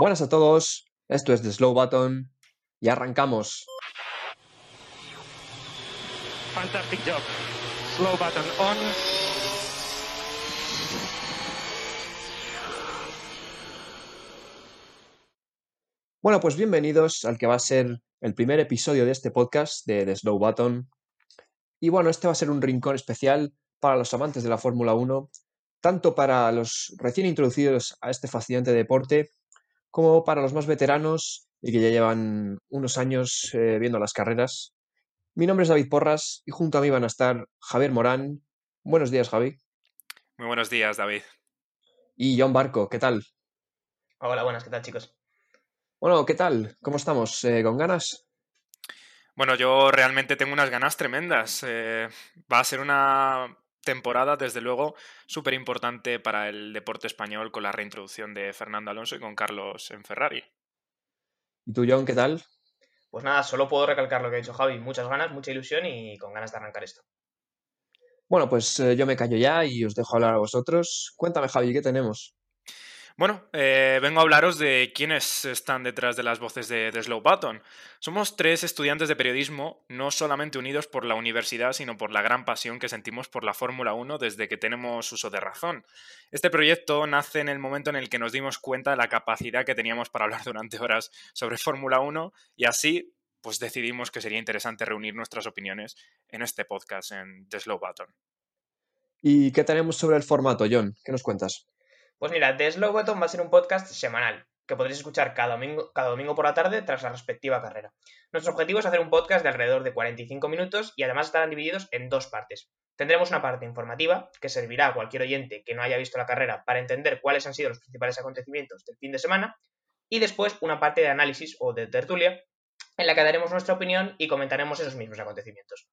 Buenas a todos, esto es The Slow Button y arrancamos. Fantastic job. Slow button on. Bueno, pues bienvenidos al que va a ser el primer episodio de este podcast de The Slow Button. Y bueno, este va a ser un rincón especial para los amantes de la Fórmula 1, tanto para los recién introducidos a este fascinante deporte, como para los más veteranos y que ya llevan unos años eh, viendo las carreras. Mi nombre es David Porras y junto a mí van a estar Javier Morán. Buenos días, Javi. Muy buenos días, David. Y John Barco, ¿qué tal? Hola, buenas, ¿qué tal, chicos? Bueno, ¿qué tal? ¿Cómo estamos? Eh, ¿Con ganas? Bueno, yo realmente tengo unas ganas tremendas. Eh, va a ser una temporada, desde luego, súper importante para el deporte español con la reintroducción de Fernando Alonso y con Carlos en Ferrari. ¿Y tú, John, qué tal? Pues nada, solo puedo recalcar lo que ha dicho Javi. Muchas ganas, mucha ilusión y con ganas de arrancar esto. Bueno, pues eh, yo me callo ya y os dejo hablar a vosotros. Cuéntame, Javi, ¿qué tenemos? Bueno, eh, vengo a hablaros de quiénes están detrás de las voces de, de, Slow Button. Somos tres estudiantes de periodismo, no solamente unidos por la universidad, sino por la gran pasión que sentimos por la Fórmula 1 desde que tenemos uso de razón. Este proyecto nace en el momento en el que nos dimos cuenta de la capacidad que teníamos para hablar durante horas sobre Fórmula 1 y así pues decidimos que sería interesante reunir nuestras opiniones en este podcast, en The Slow Button. ¿Y qué tenemos sobre el formato, John? ¿Qué nos cuentas? Pues mira, The Slow Button va a ser un podcast semanal que podréis escuchar cada domingo, cada domingo por la tarde tras la respectiva carrera. Nuestro objetivo es hacer un podcast de alrededor de 45 minutos y además estarán divididos en dos partes. Tendremos una parte informativa que servirá a cualquier oyente que no haya visto la carrera para entender cuáles han sido los principales acontecimientos del fin de semana y después una parte de análisis o de tertulia en la que daremos nuestra opinión y comentaremos esos mismos acontecimientos.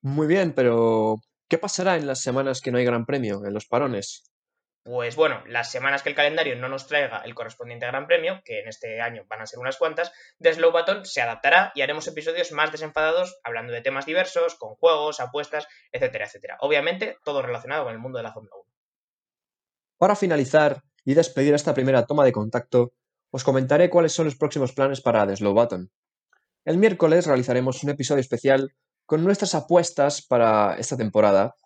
Muy bien, pero ¿qué pasará en las semanas que no hay gran premio, en los parones? Pues bueno, las semanas que el calendario no nos traiga el correspondiente Gran Premio, que en este año van a ser unas cuantas, The Slow Button se adaptará y haremos episodios más desenfadados hablando de temas diversos, con juegos, apuestas, etcétera, etcétera. Obviamente, todo relacionado con el mundo de la Fórmula 1. Para finalizar y despedir esta primera toma de contacto, os comentaré cuáles son los próximos planes para The Slow Button. El miércoles realizaremos un episodio especial con nuestras apuestas para esta temporada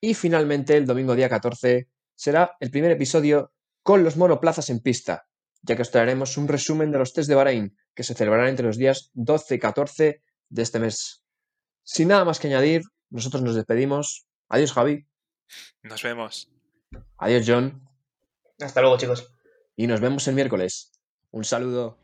y finalmente el domingo día 14 será el primer episodio con los monoplazas en pista, ya que os traeremos un resumen de los test de Bahrein, que se celebrarán entre los días 12 y 14 de este mes. Sin nada más que añadir, nosotros nos despedimos. Adiós, Javi. Nos vemos. Adiós, John. Hasta luego, chicos. Y nos vemos el miércoles. Un saludo.